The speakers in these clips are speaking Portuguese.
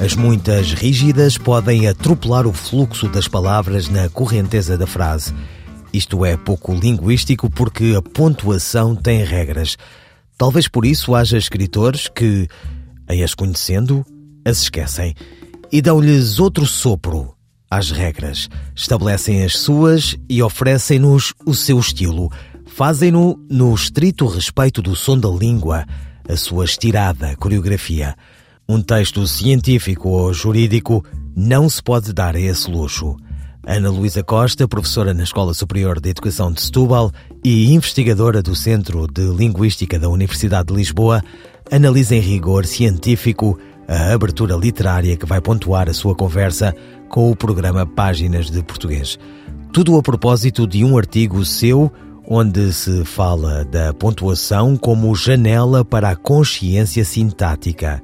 As muitas rígidas podem atropelar o fluxo das palavras na correnteza da frase. Isto é pouco linguístico porque a pontuação tem regras. Talvez por isso haja escritores que, em as conhecendo, as esquecem e dão-lhes outro sopro às regras. Estabelecem as suas e oferecem-nos o seu estilo. Fazem-no no estrito respeito do som da língua, a sua estirada coreografia. Um texto científico ou jurídico não se pode dar a esse luxo. Ana Luísa Costa, professora na Escola Superior de Educação de Setúbal e investigadora do Centro de Linguística da Universidade de Lisboa, analisa em rigor científico a abertura literária que vai pontuar a sua conversa com o programa Páginas de Português. Tudo a propósito de um artigo seu onde se fala da pontuação como janela para a consciência sintática.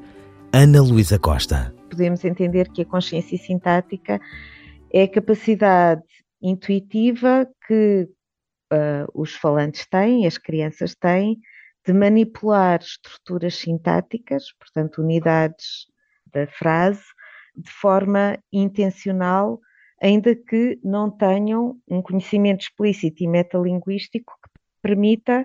Ana Luísa Costa. Podemos entender que a consciência sintática é a capacidade intuitiva que uh, os falantes têm, as crianças têm, de manipular estruturas sintáticas, portanto, unidades da frase, de forma intencional, ainda que não tenham um conhecimento explícito e metalinguístico que permita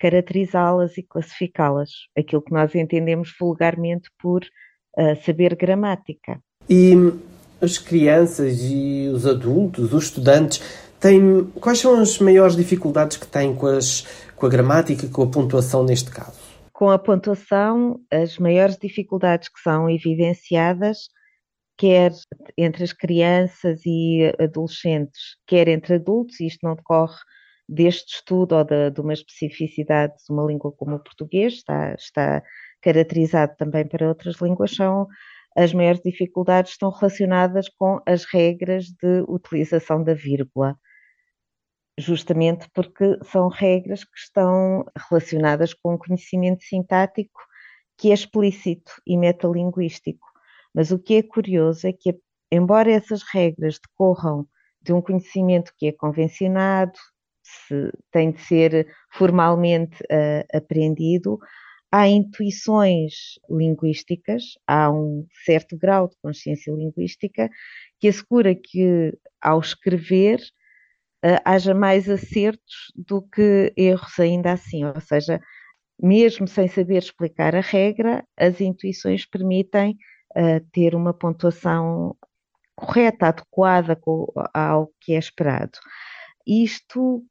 caracterizá-las e classificá-las, aquilo que nós entendemos vulgarmente por uh, saber gramática. E as crianças e os adultos, os estudantes, têm, quais são as maiores dificuldades que têm com, as, com a gramática e com a pontuação neste caso? Com a pontuação, as maiores dificuldades que são evidenciadas, quer entre as crianças e adolescentes, quer entre adultos, e isto não decorre deste estudo ou de, de uma especificidade de uma língua como o português, está, está caracterizado também para outras línguas, são as maiores dificuldades estão relacionadas com as regras de utilização da vírgula, justamente porque são regras que estão relacionadas com o conhecimento sintático que é explícito e metalinguístico. Mas o que é curioso é que, embora essas regras decorram de um conhecimento que é convencionado, se tem de ser formalmente uh, aprendido, há intuições linguísticas, há um certo grau de consciência linguística que assegura que, ao escrever, uh, haja mais acertos do que erros ainda assim, ou seja, mesmo sem saber explicar a regra, as intuições permitem uh, ter uma pontuação correta, adequada ao que é esperado. Isto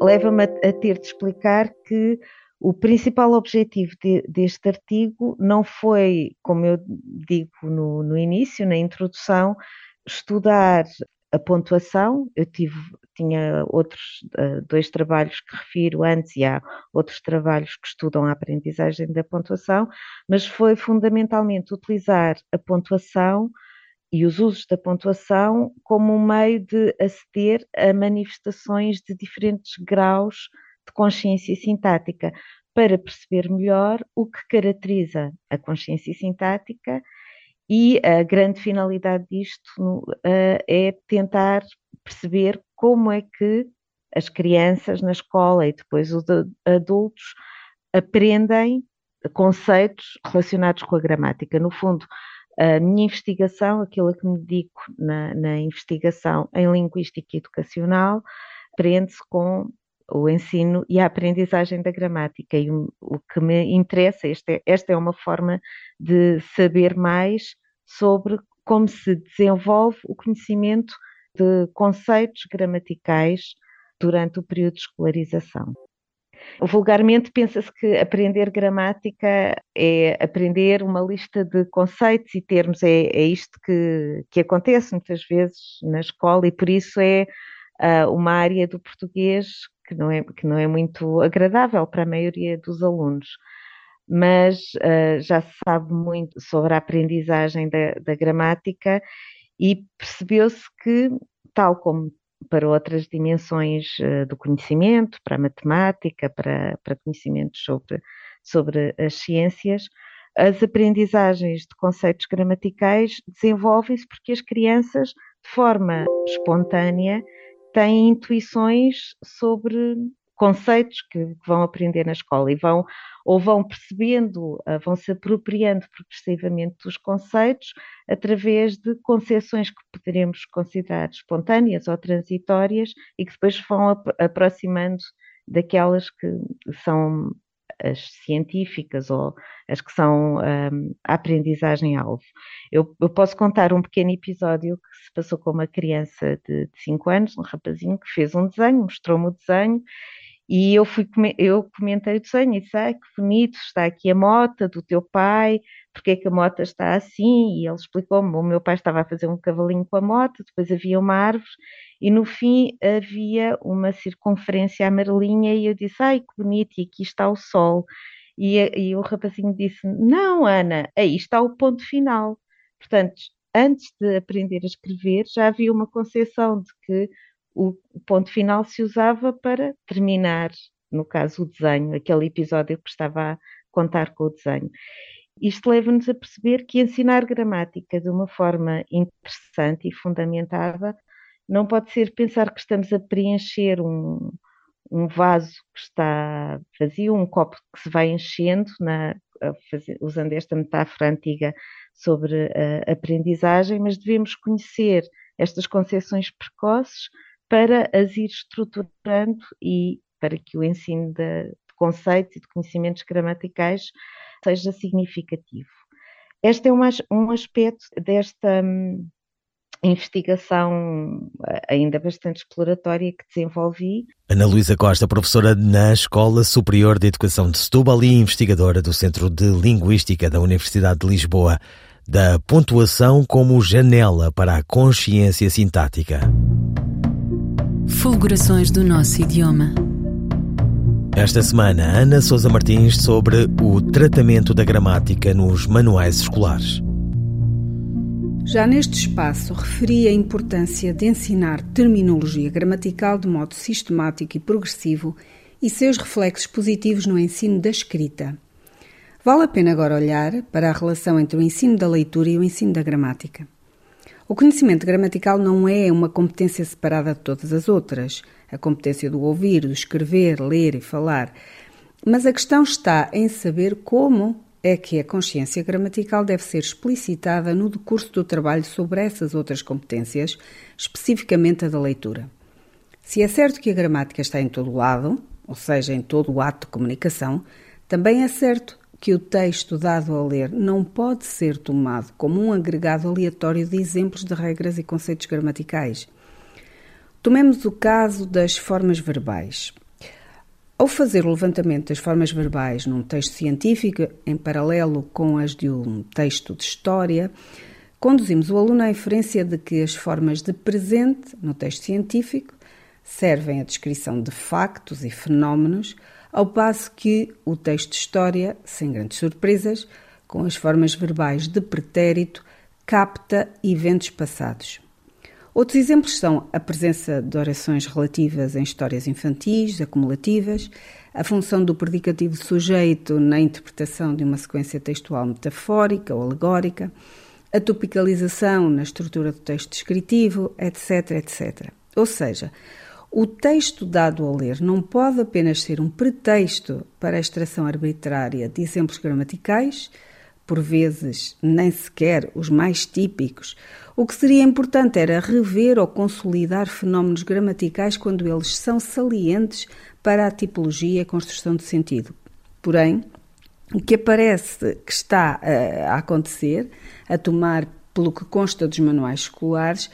leva-me a, ter de explicar que o principal objetivo de, deste artigo não foi, como eu digo no, no início, na introdução, estudar a pontuação. Eu tive, tinha outros uh, dois trabalhos que refiro antes e há outros trabalhos que estudam a aprendizagem da pontuação, mas foi fundamentalmente utilizar a pontuação e os usos da pontuação como um meio de aceder a manifestações de diferentes graus de consciência sintática para perceber melhor o que caracteriza a consciência sintática e a grande finalidade disto uh, é tentar perceber como é que as crianças na escola e depois os adultos aprendem conceitos relacionados com a gramática. No fundo, a minha investigação, aquilo a que me dedico na, na investigação em linguística educacional, prende-se com o ensino e a aprendizagem da gramática. E o, o que me interessa, esta é, esta é uma forma de saber mais sobre como se desenvolve o conhecimento de conceitos gramaticais durante o período de escolarização. Vulgarmente pensa-se que aprender gramática é aprender uma lista de conceitos e termos, é, é isto que, que acontece muitas vezes na escola e por isso é uh, uma área do português que não, é, que não é muito agradável para a maioria dos alunos. mas uh, já se sabe muito sobre a aprendizagem da, da gramática e percebeu-se que, tal como para outras dimensões uh, do conhecimento, para a matemática, para, para conhecimentos sobre, sobre as ciências, as aprendizagens de conceitos gramaticais desenvolvem-se porque as crianças, de forma espontânea, têm intuições sobre conceitos que, que, vão aprender na escola e vão ou vão percebendo, ah, vão se apropriando progressivamente dos conceitos através de concepções que poderemos considerar espontâneas ou transitórias e que depois vão aproximando daquelas que são as científicas ou as que são um, a aprendizagem-alvo. Eu, eu, posso contar um pequeno episódio que se passou com uma criança de 5 anos, um rapazinho que fez um desenho, mostrou-me o desenho e eu, fui, eu comentei o desenho e disse, ah, que bonito, está aqui a mota do teu pai, porque é que a mota está assim? E ele explicou-me, o meu pai estava a fazer um cavalinho com a moto, depois havia uma árvore, e no fim havia uma circunferência amarelinha, e eu disse, ai, que bonito, e aqui está o sol. E, e o rapazinho disse, não, Ana, aí está o ponto final. Portanto, antes de aprender a escrever, já havia uma concepção de que o, ponto final se usava para terminar, no caso, o desenho, aquele episódio que estava a contar com o desenho. Isto leva-nos a perceber que ensinar gramática de uma forma interessante e fundamentada não pode ser pensar que estamos a preencher um, um vaso que está vazio, um copo que se vai enchendo, na, fazer, usando esta metáfora antiga sobre a aprendizagem, mas devemos conhecer estas concepções precoces para as ir estruturando e para que o ensino de, de conceitos e de conhecimentos gramaticais seja significativo. Este é um, um aspecto desta hum, investigação ainda bastante exploratória que desenvolvi. Ana Luísa Costa, professora na Escola Superior de Educação de Setúbal e investigadora do Centro de Linguística da Universidade de Lisboa, da pontuação como janela para a consciência sintática. Fulgurações do nosso idioma. Esta semana, Ana Sousa Martins sobre o tratamento da gramática nos manuais escolares. Já neste espaço referi a importância de ensinar terminologia gramatical de modo sistemático e progressivo e seus reflexos positivos no ensino da escrita. Vale a pena agora olhar para a relação entre o ensino da leitura e o ensino da gramática. O conhecimento gramatical não é uma competência separada de todas as outras, a competência do ouvir, do escrever, ler e falar. Mas a questão está em saber como é que a consciência gramatical deve ser explicitada no decurso do trabalho sobre essas outras competências, especificamente a da leitura. Se é certo que a gramática está em todo lado, ou seja, em todo o ato de comunicação, também é certo que o texto dado a ler não pode ser tomado como um agregado aleatório de exemplos de regras e conceitos gramaticais. Tomemos o caso das formas verbais. Ao fazer o levantamento das formas verbais num texto científico, em paralelo com as de um texto de história, conduzimos o aluno à inferência de que as formas de presente, no texto científico, servem à descrição de factos e fenómenos, ao passo que o texto de história, sem grandes surpresas, com as formas verbais de pretérito, capta eventos passados. Outros exemplos são a presença de orações relativas em histórias infantis, acumulativas, a função do predicativo sujeito na interpretação de uma sequência textual metafórica ou alegórica, a topicalização na estrutura do texto descritivo, etc, etc. Ou seja, o texto dado a ler não pode apenas ser um pretexto para a extração arbitrária de exemplos gramaticais, por vezes nem sequer os mais típicos. O que seria importante era rever ou consolidar fenómenos gramaticais quando eles são salientes para a tipologia e a construção de sentido. Porém, o que aparece que está a acontecer, a tomar pelo que consta dos manuais escolares,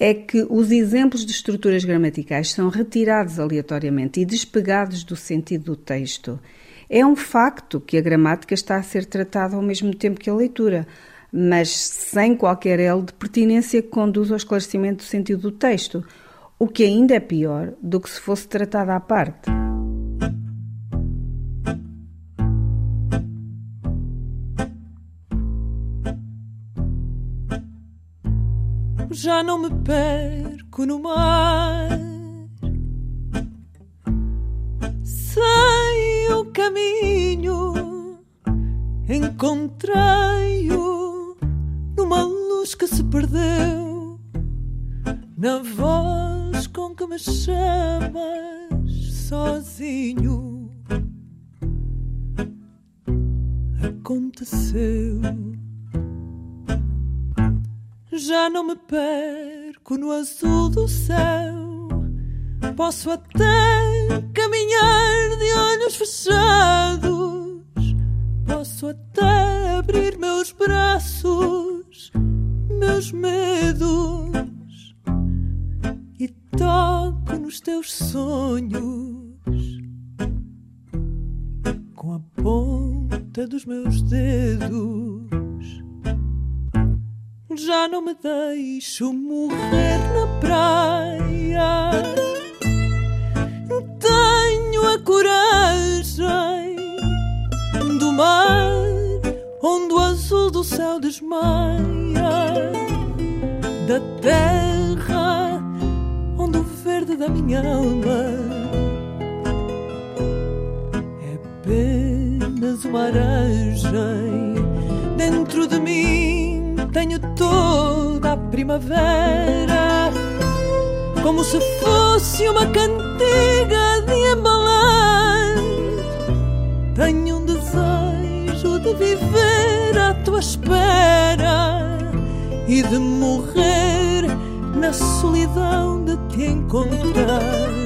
é que os exemplos de estruturas gramaticais são retirados aleatoriamente e despegados do sentido do texto. É um facto que a gramática está a ser tratada ao mesmo tempo que a leitura, mas sem qualquer elo de pertinência que conduza ao esclarecimento do sentido do texto, o que ainda é pior do que se fosse tratada à parte. Já não me perco no mar. Sei o caminho, encontrei-o numa luz que se perdeu, na voz com que me chamas sozinho. Já não me perco no azul do céu. Posso até caminhar de olhos fechados. Posso até abrir meus braços, meus medos. E toco nos teus sonhos com a ponta dos meus dedos já não me deixo morrer na praia. Tenho a coragem do mar, onde o azul do céu desmaia, da terra, onde o verde da minha alma é apenas uma aragem dentro de mim tenho toda a primavera, como se fosse uma cantiga de embalar. Tenho um desejo de viver à tua espera e de morrer na solidão de te encontrar.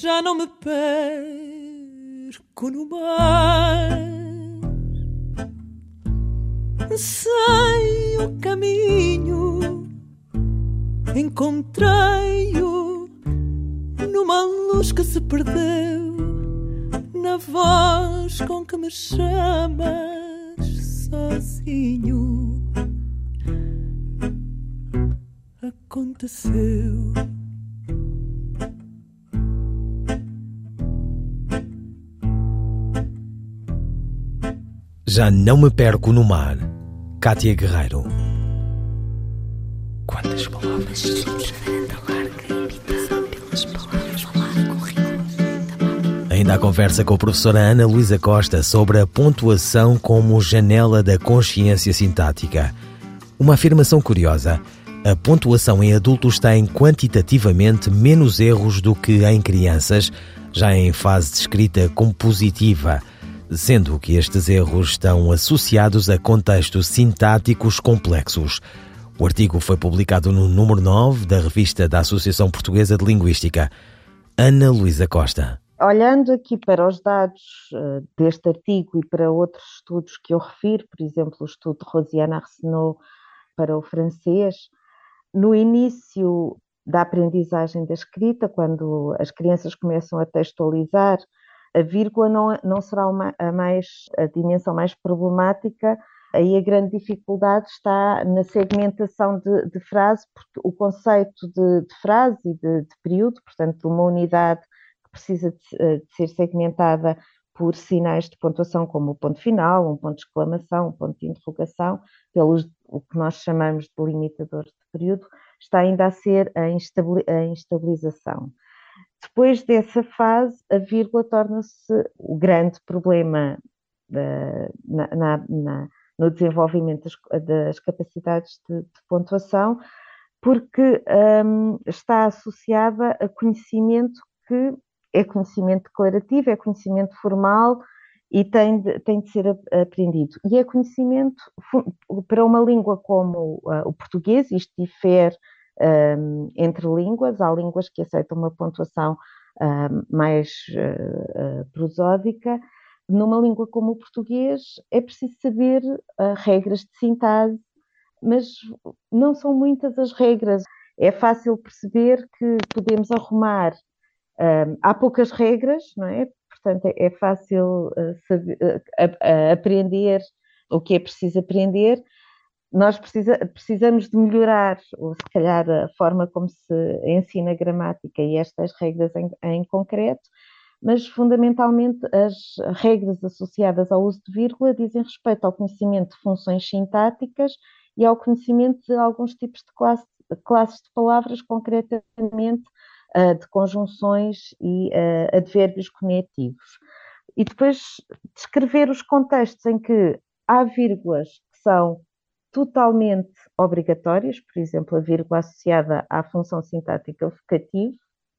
Já não me perco no mar sei o caminho, encontrei-o numa luz que se perdeu, na voz com que me chamas sozinho. Aconteceu. Já não me perco no mar Kátia Guerreiro. Quantas palavras Ainda a conversa com a professora Ana Luísa Costa sobre a pontuação como janela da consciência sintática. Uma afirmação curiosa. A pontuação em adultos tem quantitativamente menos erros do que em crianças, já em fase de escrita compositiva sendo que estes erros estão associados a contextos sintáticos complexos. O artigo foi publicado no número 9 da revista da Associação Portuguesa de Linguística. Ana Luísa Costa. Olhando aqui para os dados uh, deste artigo e para outros estudos que eu refiro, por exemplo, o estudo de Rosiana Arsenault para o francês, no início da aprendizagem da escrita, quando as crianças começam a textualizar, a vírgula não, não será uma, a, mais, a dimensão mais problemática, aí a grande dificuldade está na segmentação de, de frase, porque o conceito de, de frase e de, de, período, portanto, uma unidade que precisa de, de, ser segmentada por sinais de pontuação, como o ponto final, um ponto de exclamação, um ponto de interrogação, pelos o que nós chamamos de limitador de período, está ainda a ser a instabilização. Depois dessa fase, a vírgula torna-se o grande problema da, na, na, na, no desenvolvimento das, das capacidades de, de, pontuação, porque um, está associada a conhecimento que é conhecimento declarativo, é conhecimento formal e tem de, tem de ser aprendido. E é conhecimento para uma língua como uh, o português, isto difere um, entre línguas, há línguas que aceitam uma pontuação um, mais uh, uh, prosódica. Numa língua como o português, é preciso saber regras de sintase, mas não são muitas as regras. É fácil perceber que podemos arrumar. Um, há poucas regras, não é? portanto é, é fácil uh, saber, uh, aprender o que é preciso aprender. Nós precisa, precisamos de melhorar, ou se calhar, a forma como se ensina gramática e estas regras em, em concreto, mas fundamentalmente as regras associadas ao uso de vírgula dizem respeito ao conhecimento de funções sintáticas e ao conhecimento de alguns tipos de classe, classes de palavras, concretamente de conjunções e advérbios conectivos. E depois descrever os contextos em que há vírgulas que são totalmente obrigatórias, por exemplo, a vírgula associada à função sintática vocativo,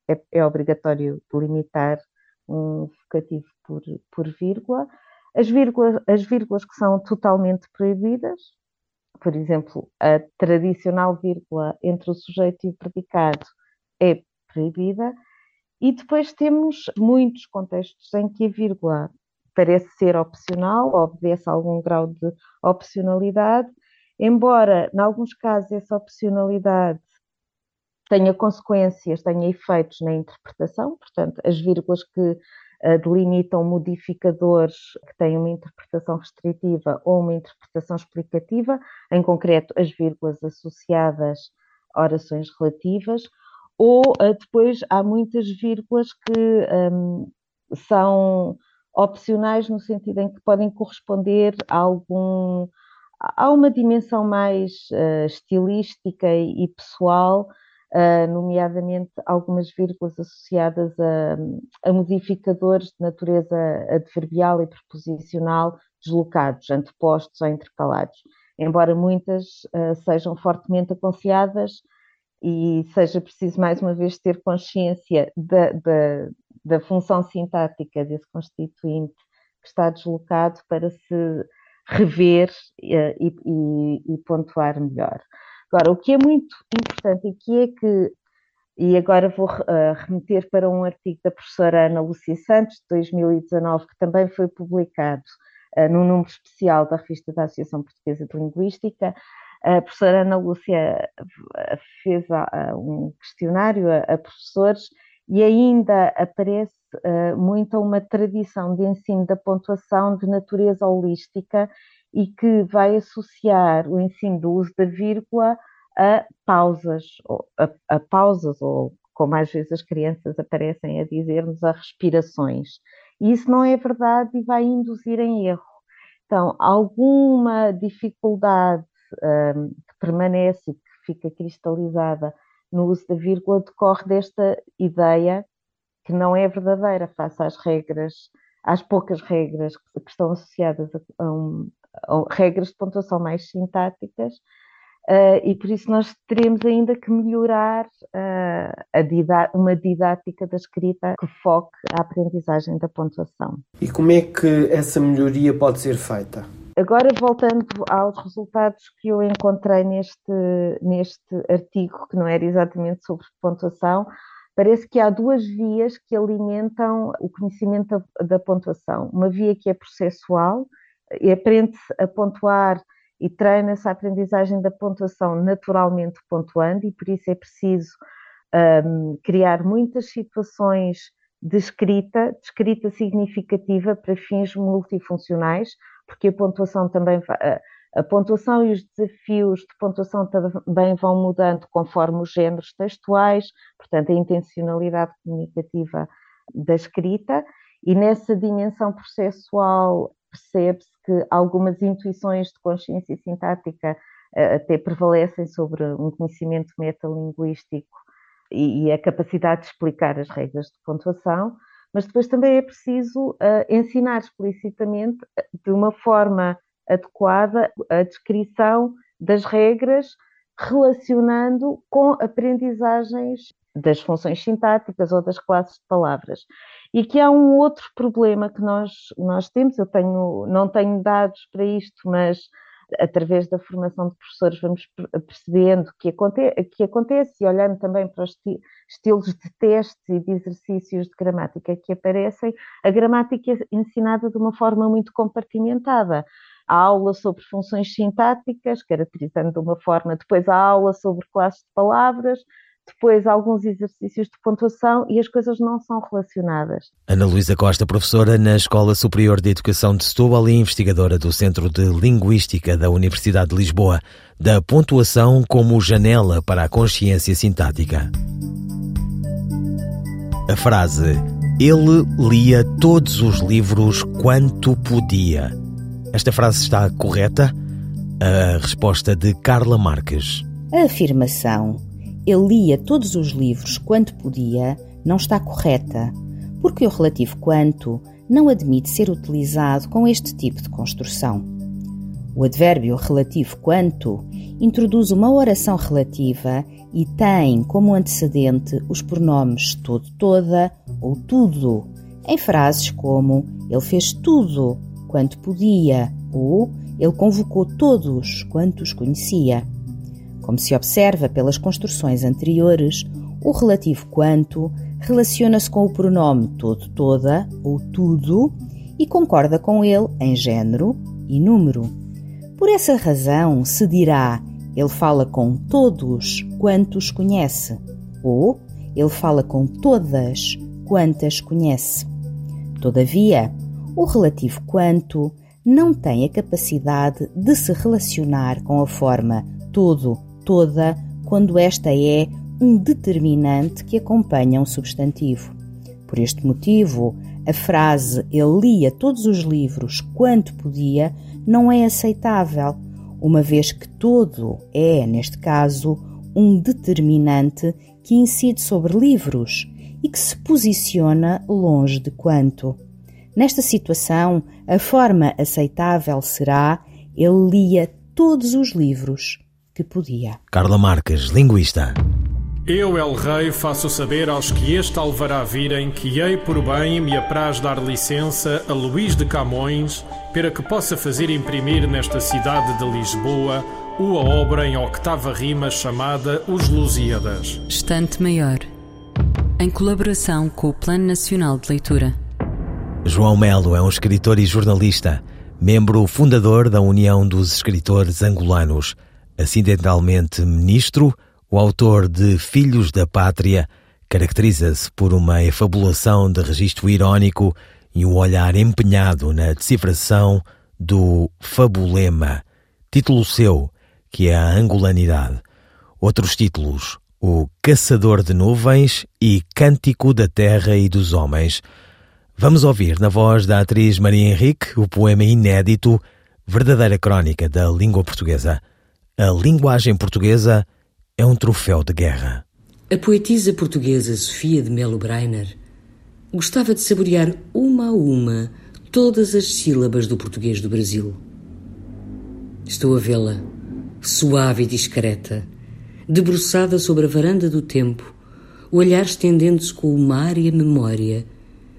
é, é obrigatório delimitar um vocativo por, por vírgula. As, vírgulas, as vírgulas que são totalmente proibidas, por exemplo, a tradicional vírgula entre o sujeito e o predicado é proibida. E depois temos muitos contextos em que a vírgula parece ser opcional, obedece a algum grau de opcionalidade, embora, em alguns casos, essa opcionalidade tenha consequências, tenha efeitos na interpretação, portanto, as vírgulas que uh, delimitam modificadores que têm uma interpretação restritiva ou uma interpretação explicativa, em concreto, as vírgulas associadas a orações relativas, ou uh, depois há muitas vírgulas que um, são opcionais no sentido em que podem corresponder a algum a uma dimensão mais uh, estilística e, e pessoal, uh, nomeadamente algumas vírgulas associadas a, a, modificadores de natureza adverbial e preposicional deslocados, antepostos ou intercalados, embora muitas uh, sejam fortemente aconselhadas e seja preciso mais uma vez ter consciência da, da, da função sintática desse constituinte que está deslocado para se rever uh, e, e, e, pontuar melhor. Agora, o que é muito importante aqui é que, e agora vou uh, remeter para um artigo da professora Ana Lúcia Santos, de 2019, que também foi publicado uh, no número especial da revista da Associação Portuguesa de Linguística, a professora Ana Lúcia fez um questionário a, professores e ainda aparece uh, muito uma tradição de ensino da pontuação de natureza holística e que vai associar o ensino do uso da vírgula a pausas, a, a pausas, ou como às vezes as crianças aparecem a dizer-nos, a respirações. E isso não é verdade e vai induzir em erro. Então, alguma dificuldade um, que permanece que fica cristalizada no uso da vírgula decorre desta ideia que não é verdadeira face às regras, às poucas regras que, que estão associadas a, a, um, a, regras de pontuação mais sintáticas, uh, e por isso nós teremos ainda que melhorar uh, didá uma didática da escrita que foque a aprendizagem da pontuação. E como é que essa melhoria pode ser feita? Agora, voltando aos resultados que eu encontrei neste, neste artigo, que não era exatamente sobre pontuação, parece que há duas vias que alimentam o conhecimento da, da pontuação. Uma via que é processual, e aprende-se a pontuar e treina-se a aprendizagem da pontuação naturalmente pontuando, e por isso é preciso um, criar muitas situações de escrita, de escrita significativa para fins multifuncionais, porque a pontuação também a pontuação e os desafios de pontuação também vão mudando conforme os géneros textuais, portanto, a intencionalidade comunicativa da escrita, e nessa dimensão processual percebe-se que algumas intuições de consciência sintática eh, até prevalecem sobre um conhecimento metalinguístico e a capacidade de explicar as regras de pontuação, mas depois também é preciso uh, ensinar explicitamente, eh, de uma forma adequada, a descrição das regras relacionando com aprendizagens das funções sintáticas ou das classes de palavras. E que há um outro problema que nós, nós temos, eu tenho, não tenho dados para isto, mas através da formação de professores vamos percebendo que, aconte que acontece e olhando também para os esti estilos de testes e de exercícios de gramática que aparecem, a gramática é ensinada de uma forma muito compartimentada. Há aula sobre funções sintáticas, caracterizando de uma forma, depois há aula sobre classes de palavras, depois alguns exercícios de pontuação e as coisas não são relacionadas. Ana Luísa Costa, professora na Escola Superior de Educação de Setúbal e investigadora do Centro de Linguística da Universidade de Lisboa, da pontuação como janela para a consciência sintática. A frase ele lia todos os livros quanto podia. Esta frase está correta? A resposta de Carla Marques. A afirmação ele lia todos os livros quanto podia não está correta, porque o relativo quanto não admite ser utilizado com este tipo de construção. O advérbio relativo quanto introduz uma oração relativa e tem como antecedente os pronomes todo, toda ou tudo, em frases como ele fez tudo quanto podia ou ele convocou todos quantos conhecia. Como se observa pelas construções anteriores, o relativo quanto relaciona-se com o pronome todo, toda ou tudo e concorda com ele em género e número. Por essa razão se dirá ele fala com todos quantos conhece ou ele fala com todas quantas conhece. Todavia, o relativo quanto não tem a capacidade de se relacionar com a forma todo toda quando esta é um determinante que acompanha um substantivo. Por este motivo, a frase ele lia todos os livros quanto podia não é aceitável, uma vez que todo é, neste caso, um determinante que incide sobre livros e que se posiciona longe de quanto. Nesta situação, a forma aceitável será ele lia todos os livros que podia. Carla Marques, linguista. Eu, El Rei, faço saber aos que este alvará virem que hei por bem me apraz dar licença a Luís de Camões para que possa fazer imprimir nesta cidade de Lisboa uma obra em octava rima chamada Os Lusíadas. Estante Maior, em colaboração com o Plano Nacional de Leitura. João Melo é um escritor e jornalista, membro fundador da União dos Escritores Angolanos acidentalmente ministro, o autor de Filhos da Pátria caracteriza-se por uma efabulação de registro irónico e um olhar empenhado na decifração do fabulema, título seu, que é a angolanidade. Outros títulos, O Caçador de Nuvens e Cântico da Terra e dos Homens. Vamos ouvir na voz da atriz Maria Henrique o poema inédito Verdadeira Crónica da Língua Portuguesa. A linguagem portuguesa é um troféu de guerra. A poetisa portuguesa Sofia de Melo Breiner gostava de saborear uma a uma todas as sílabas do português do Brasil. Estou a vê-la, suave e discreta, debruçada sobre a varanda do tempo, o olhar estendendo-se com o mar e a memória,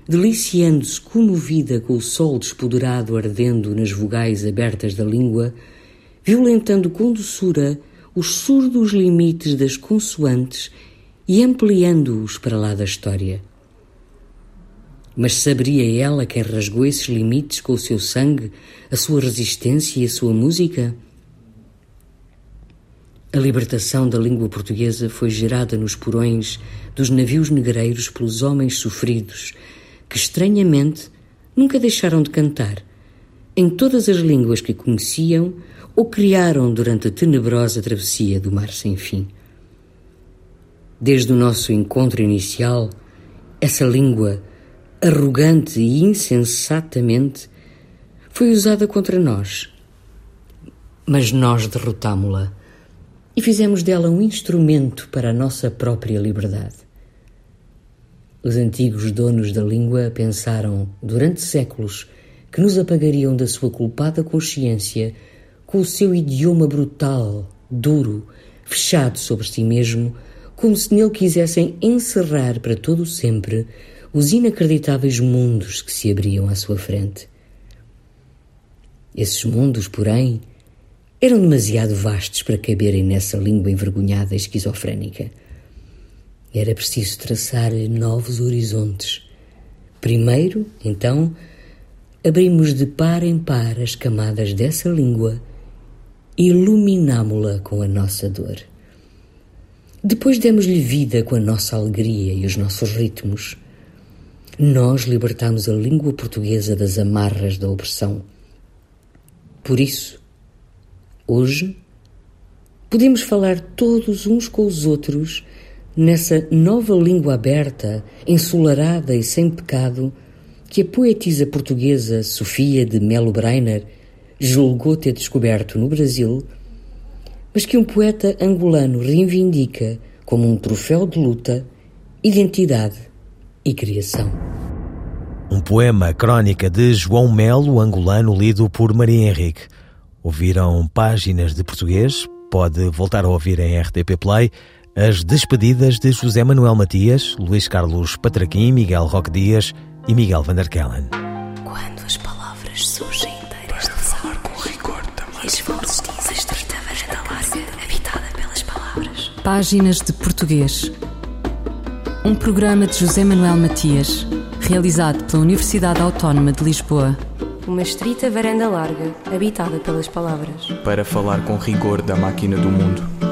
deliciando-se comovida com o sol despoderado ardendo nas vogais abertas da língua violentando com doçura os surdos limites das consoantes e ampliando-os para lá da história. Mas saberia ela quem rasgou esses limites com o seu sangue, a sua resistência e a sua música? A libertação da língua portuguesa foi gerada nos porões dos navios negreiros pelos homens sofridos, que estranhamente nunca deixaram de cantar, em todas as línguas que conheciam ou criaram durante a tenebrosa travessia do mar sem fim. Desde o nosso encontro inicial, essa língua, arrogante e insensatamente, foi usada contra nós. Mas nós derrotámo-la e fizemos dela um instrumento para a nossa própria liberdade. Os antigos donos da língua pensaram, durante séculos, que nos apagariam da sua culpada consciência com o seu idioma brutal, duro, fechado sobre si mesmo, como se nele quisessem encerrar para todo o sempre os inacreditáveis mundos que se abriam à sua frente. Esses mundos, porém, eram demasiado vastos para caberem nessa língua envergonhada e esquizofrénica. Era preciso traçar novos horizontes. Primeiro, então, abrimos de par em par as camadas dessa língua iluminámo-la com a nossa dor. Depois demos-lhe vida com a nossa alegria e os nossos ritmos. Nós libertamos a língua portuguesa das amarras da opressão. Por isso, hoje, podemos falar todos uns com os outros nessa nova língua aberta, ensolarada e sem pecado que a poetisa portuguesa Sofia de Melo Breiner julgou ter descoberto no Brasil, mas que um poeta angolano reivindica como um troféu de luta, identidade e criação. Um poema crônica de João Melo, angolano, lido por Maria Henrique. Ouviram páginas de português? Pode voltar a ouvir em RTP Play as despedidas de José Manuel Matias, Luís Carlos Patraquim, Miguel Roque Dias e Miguel Van der Kellen. Quando as palavras surgem inteiras de falar com rigor também. E dizem estreita varanda larga, habitada pelas palavras. Páginas de Português. Um programa de José Manuel Matias, realizado pela Universidade Autónoma de Lisboa. Uma estrita varanda larga, habitada pelas palavras. Para falar com rigor da máquina do mundo.